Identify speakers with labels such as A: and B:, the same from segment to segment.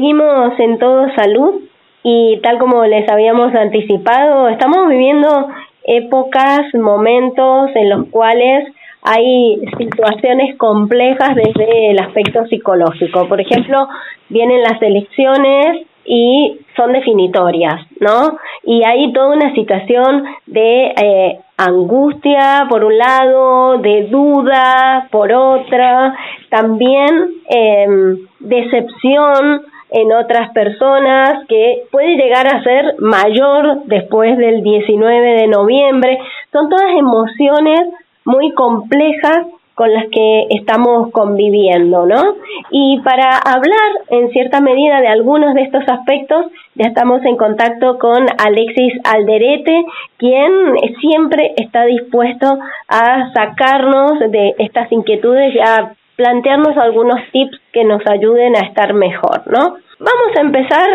A: seguimos en todo salud y tal como les habíamos anticipado, estamos viviendo épocas, momentos en los cuales hay situaciones complejas desde el aspecto psicológico. Por ejemplo, vienen las elecciones y son definitorias, ¿no? Y hay toda una situación de eh, angustia por un lado, de duda por otra, también em, decepción en otras personas que puede llegar a ser mayor después del 19 de noviembre. Son todas emociones muy complejas con las que estamos conviviendo, ¿no? Y para hablar en cierta medida de algunos de estos aspectos, ya estamos en contacto con Alexis Alderete, quien siempre está dispuesto a sacarnos de estas inquietudes y a plantearnos algunos tips que nos ayuden a estar mejor, ¿no? Vamos a empezar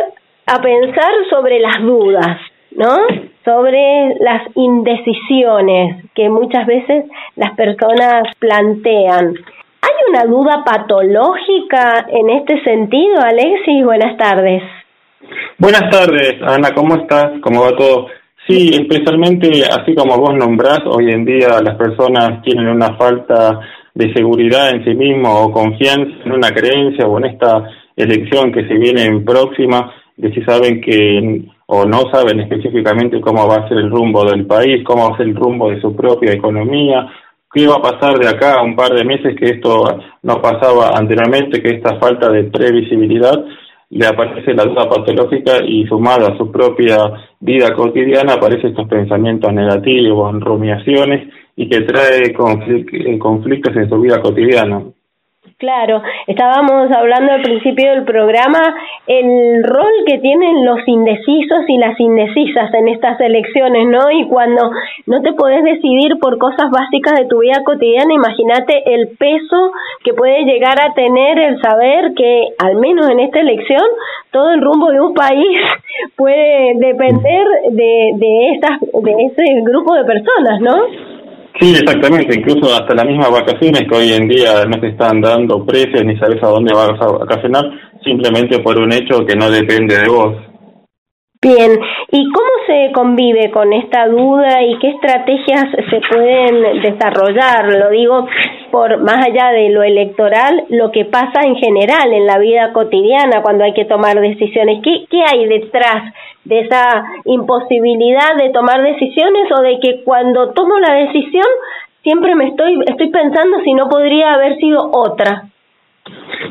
A: a pensar sobre las dudas, ¿no? Sobre las indecisiones que muchas veces las personas plantean. ¿Hay una duda patológica en este sentido, Alexis? Buenas tardes.
B: Buenas tardes, Ana, ¿cómo estás? ¿Cómo va todo? Sí, especialmente así como vos nombrás, hoy en día las personas tienen una falta de seguridad en sí mismo o confianza en una creencia o en esta elección que se viene próxima, de si saben que o no saben específicamente cómo va a ser el rumbo del país, cómo va a ser el rumbo de su propia economía, qué va a pasar de acá a un par de meses que esto no pasaba anteriormente, que esta falta de previsibilidad le aparece la duda patológica y sumada a su propia vida cotidiana aparecen estos pensamientos negativos, rumiaciones y que trae conflictos en su vida cotidiana.
A: Claro, estábamos hablando al principio del programa el rol que tienen los indecisos y las indecisas en estas elecciones, ¿no? Y cuando no te podés decidir por cosas básicas de tu vida cotidiana, imagínate el peso que puede llegar a tener el saber que, al menos en esta elección, todo el rumbo de un país puede depender de, de, estas, de ese grupo de personas, ¿no?
B: Sí, exactamente. Incluso hasta las mismas vacaciones que hoy en día no se están dando precios ni sabes a dónde vas a vacacionar, simplemente por un hecho que no depende de vos.
A: Bien, ¿y cómo se convive con esta duda y qué estrategias se pueden desarrollar? Lo digo por más allá de lo electoral, lo que pasa en general en la vida cotidiana cuando hay que tomar decisiones. ¿Qué, qué hay detrás de esa imposibilidad de tomar decisiones o de que cuando tomo la decisión siempre me estoy estoy pensando si no podría haber sido otra.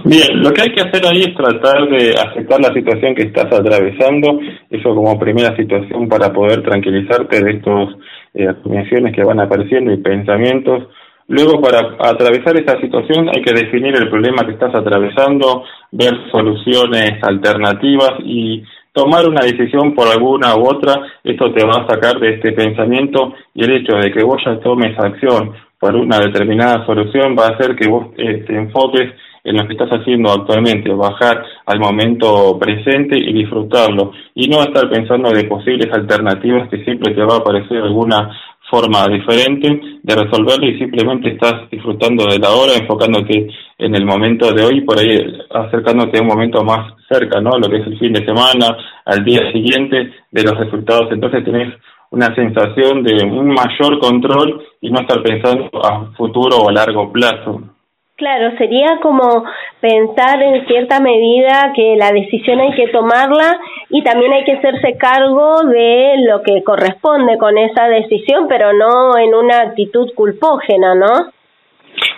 B: Bien, lo que hay que hacer ahí es tratar de aceptar la situación que estás atravesando, eso como primera situación para poder tranquilizarte de estos eh, que van apareciendo y pensamientos. Luego, para atravesar esa situación hay que definir el problema que estás atravesando, ver soluciones alternativas y tomar una decisión por alguna u otra, esto te va a sacar de este pensamiento y el hecho de que vos ya tomes acción por una determinada solución va a hacer que vos eh, te enfoques en lo que estás haciendo actualmente, bajar al momento presente y disfrutarlo, y no estar pensando de posibles alternativas que siempre te va a aparecer alguna forma diferente de resolverlo y simplemente estás disfrutando de la hora, enfocándote en el momento de hoy, por ahí acercándote a un momento más cerca, ¿no? Lo que es el fin de semana, al día siguiente de los resultados. Entonces tenés una sensación de un mayor control y no estar pensando a futuro o a largo plazo.
A: Claro, sería como pensar en cierta medida que la decisión hay que tomarla y también hay que hacerse cargo de lo que corresponde con esa decisión, pero no en una actitud culpógena, ¿no?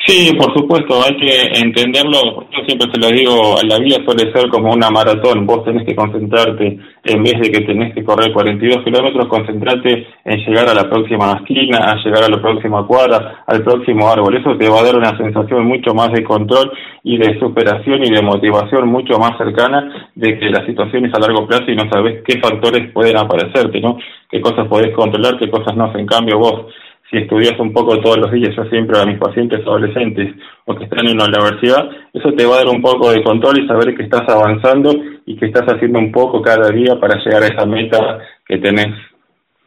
B: Sí, por supuesto, hay que entenderlo. Yo siempre se lo digo, la vida suele ser como una maratón. Vos tenés que concentrarte, en vez de que tenés que correr 42 kilómetros, concentrarte en llegar a la próxima esquina, a llegar a la próxima cuadra, al próximo árbol. Eso te va a dar una sensación mucho más de control y de superación y de motivación mucho más cercana de que la situación es a largo plazo y no sabes qué factores pueden aparecerte, ¿no? Qué cosas podés controlar, qué cosas no. En cambio, vos si estudias un poco todos los días, yo siempre a mis pacientes adolescentes o que están en la universidad, eso te va a dar un poco de control y saber que estás avanzando y que estás haciendo un poco cada día para llegar a esa meta que tenés.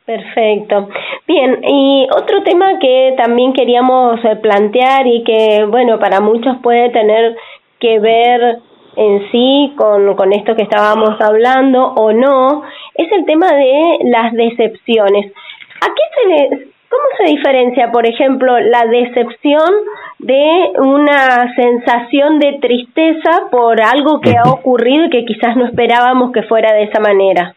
A: Perfecto. Bien, y otro tema que también queríamos eh, plantear y que, bueno, para muchos puede tener que ver en sí con, con esto que estábamos hablando o no, es el tema de las decepciones. ¿A qué se ¿Cómo se diferencia, por ejemplo, la decepción de una sensación de tristeza por algo que ha ocurrido y que quizás no esperábamos que fuera de esa manera?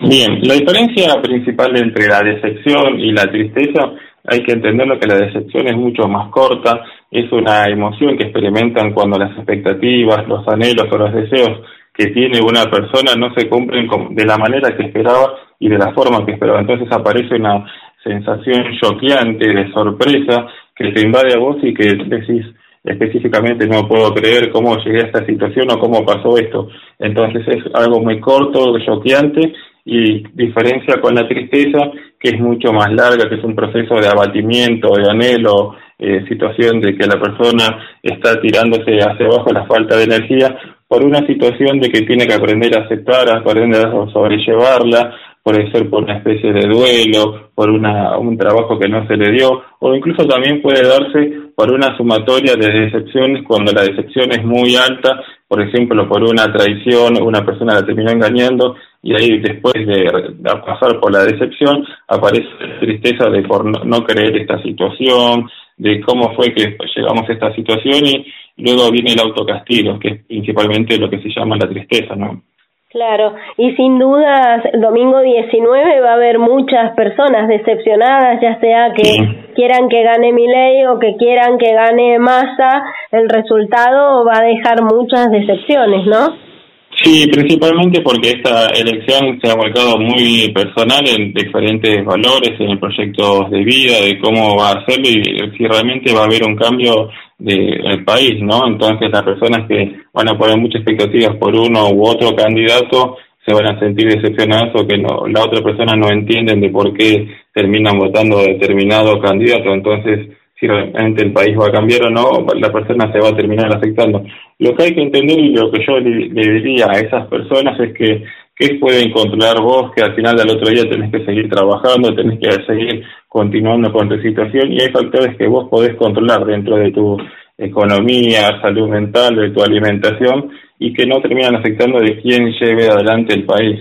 B: Bien, la diferencia principal entre la decepción y la tristeza hay que entenderlo que la decepción es mucho más corta, es una emoción que experimentan cuando las expectativas, los anhelos o los deseos que tiene una persona no se cumplen de la manera que esperaba y de la forma que esperaba. Entonces aparece una sensación choqueante de sorpresa que te invade a vos y que decís específicamente no puedo creer cómo llegué a esta situación o cómo pasó esto. Entonces es algo muy corto, choqueante y diferencia con la tristeza que es mucho más larga, que es un proceso de abatimiento, de anhelo, eh, situación de que la persona está tirándose hacia abajo la falta de energía por una situación de que tiene que aprender a aceptar, aprender a sobrellevarla, puede ser por una especie de duelo, por una, un trabajo que no se le dio, o incluso también puede darse por una sumatoria de decepciones cuando la decepción es muy alta, por ejemplo, por una traición, una persona la terminó engañando y ahí después de, pasar por la decepción aparece la tristeza de por no, creer esta situación, de cómo fue que llegamos a esta situación y luego viene el autocastigo, que es principalmente lo que se llama la tristeza, ¿no?
A: Claro, y sin duda domingo 19 va a haber muchas personas decepcionadas, ya sea que quieran que gane Milei o que quieran que gane Massa, el resultado va a dejar muchas decepciones, ¿no?
B: Sí, principalmente porque esta elección se ha volcado muy personal en diferentes valores, en proyectos de vida, de cómo va a ser y si realmente va a haber un cambio del país, ¿no? Entonces las personas que van a poner muchas expectativas por uno u otro candidato se van a sentir decepcionados o que no, la otra persona no entienden de por qué terminan votando determinado candidato. Entonces, si realmente el país va a cambiar o no, la persona se va a terminar afectando. Lo que hay que entender y lo que yo le, diría a esas personas es que ¿qué pueden controlar vos? Que al final del otro día tenés que seguir trabajando, tenés que seguir continuando con tu situación y hay factores que vos podés controlar dentro de tu economía, salud mental, de tu alimentación y que no terminan afectando de quién lleve adelante el país.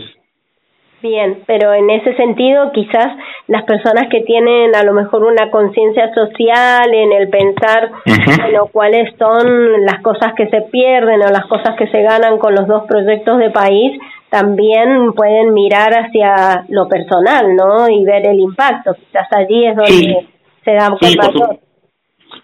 A: Bien, pero en ese sentido quizás las personas que tienen a lo mejor una conciencia social en el pensar, bueno, cuáles son las cosas que se pierden o las cosas que se ganan con los dos proyectos de país, también pueden mirar hacia lo personal, ¿no? Y ver el impacto. Quizás allí es donde se da un sí,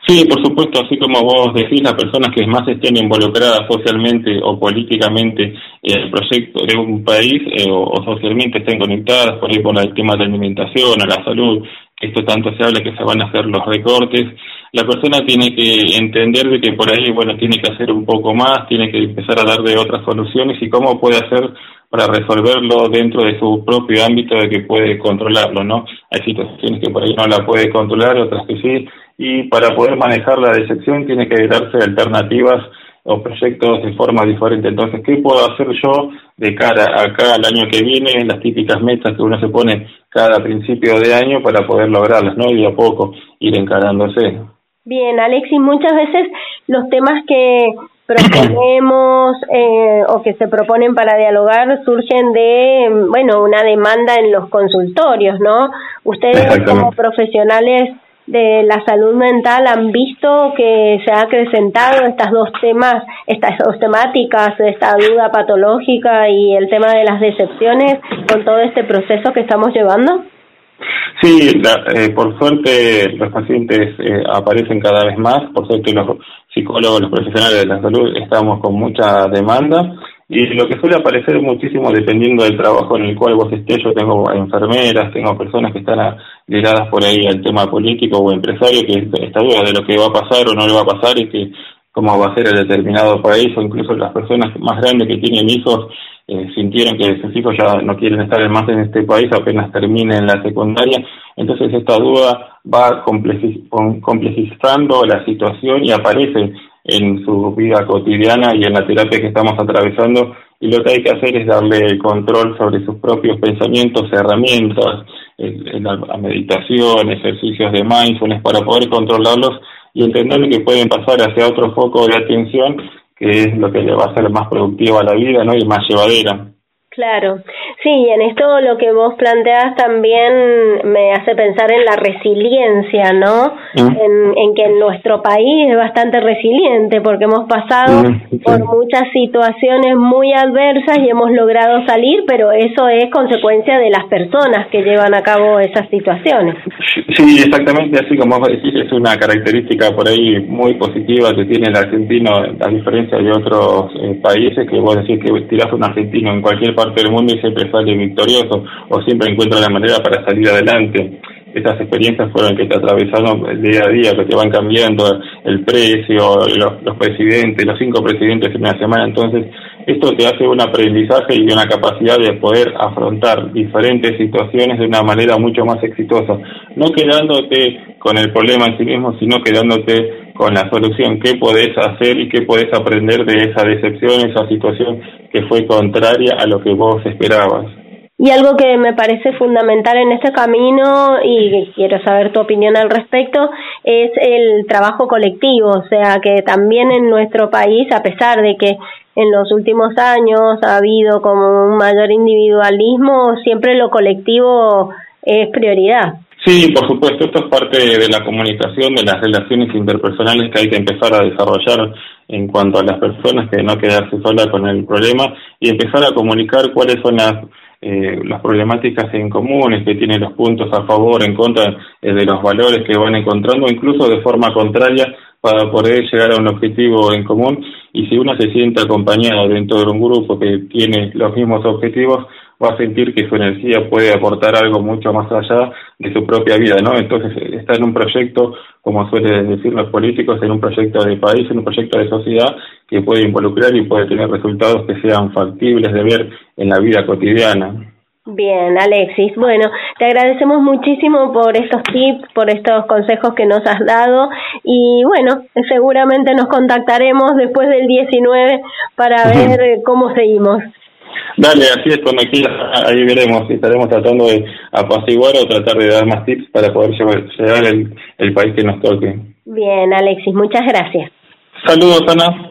B: Sí, por supuesto, así como vos decís, las personas que más estén involucradas socialmente o políticamente en el proyecto de un país eh, o, socialmente estén conectadas por por el tema de la alimentación, a la salud, esto tanto se habla que se van a hacer los recortes, la persona tiene que entender de que por ahí, bueno, tiene que hacer un poco más, tiene que empezar a dar de otras soluciones y cómo puede hacer para resolverlo dentro de su propio ámbito de que puede controlarlo, ¿no? Hay situaciones que por ahí no la puede controlar, otras que sí, y para poder manejar la decepción tiene que darse alternativas o proyectos de forma diferente. Entonces, ¿qué puedo hacer yo de cara acá al año que viene? Las típicas metas que uno se pone cada principio de año para poder lograrlas, ¿no? Y a poco ir encarándose.
A: Bien, Alexis, muchas veces los temas que proponemos eh, o que se proponen para dialogar surgen de, bueno, una demanda en los consultorios, ¿no? Ustedes como profesionales de la salud mental han visto que se ha acrecentado estas dos temas, estas dos temáticas, esta duda patológica y el tema de las decepciones con todo este proceso que estamos llevando?
B: Sí, eh, por suerte los pacientes eh, aparecen cada vez más, por suerte los psicólogos, los profesionales de la salud estamos con mucha demanda. Y lo que suele aparecer muchísimo dependiendo del trabajo en el cual vos estés, yo tengo enfermeras, tengo personas que están ligadas por ahí al tema político o empresario, que está duda de lo que va a pasar o no le va a pasar y que cómo va a ser el determinado país, o incluso las personas más grandes que tienen hijos eh, sintieron que sus hijos ya no quieren estar más en este país apenas terminen la secundaria. Entonces esta duda va complejizando la situación y aparece en su vida cotidiana y en la terapia que estamos atravesando y lo que hay que hacer es darle el control sobre sus propios pensamientos, herramientas, la meditación, ejercicios de mindfulness para poder controlarlos y entender que pueden pasar hacia otro foco de atención que es lo que le va a hacer más productiva la vida ¿no? y más llevadera.
A: Claro, sí, en esto lo que vos planteás también me hace pensar en la resiliencia, ¿no? Mm. En, en, que nuestro país es bastante resiliente porque hemos pasado mm, por muchas situaciones muy adversas y hemos logrado salir, pero eso es consecuencia de las personas que llevan a cabo esas situaciones.
B: Sí, exactamente, así como vos decís, es una característica por ahí muy positiva que tiene el argentino, a diferencia de otros eh, países, que vos decís que tirás un argentino en cualquier parte del mundo y siempre sale victorioso o siempre encuentra la manera para salir adelante. Estas experiencias fueron que te atravesaron día a día, que te van cambiando el precio, los, los presidentes, los cinco presidentes en una semana. Entonces, esto te hace un aprendizaje y una capacidad de poder afrontar diferentes situaciones de una manera mucho más exitosa, no quedándote con el problema en sí mismo, sino quedándote con la solución, qué podés hacer y qué podés aprender de esa decepción, esa situación que fue contraria a lo que vos esperabas.
A: Y algo que me parece fundamental en este camino y quiero saber tu opinión al respecto es el trabajo colectivo, o sea que también en nuestro país, a pesar de que en los últimos años ha habido como un mayor individualismo, siempre lo colectivo es prioridad.
B: Sí, por supuesto, esto es parte de la comunicación, de las relaciones interpersonales que hay que empezar a desarrollar en cuanto a las personas, que no quedarse sola con el problema y empezar a comunicar cuáles son las eh, las problemáticas en comunes, que tienen los puntos a favor, en contra eh, de los valores que van encontrando, incluso de forma contraria para poder llegar a un objetivo en común. Y si uno se siente acompañado dentro de un grupo que tiene los mismos objetivos, va a sentir que su energía puede aportar algo mucho más allá de su propia vida, ¿no? Entonces, está en un proyecto, como suelen decir los políticos, en un proyecto de país, en un proyecto de sociedad que puede involucrar y puede tener resultados que sean factibles de ver en la vida cotidiana.
A: Bien, Alexis. Bueno, te agradecemos muchísimo por estos tips, por estos consejos que nos has dado y bueno, seguramente nos contactaremos después del 19 para ver cómo seguimos.
B: Dale, así es, cuando quieras, ahí veremos, estaremos tratando de apaciguar o tratar de dar más tips para poder llevar el, el país que nos toque.
A: Bien, Alexis, muchas gracias.
B: Saludos, Ana.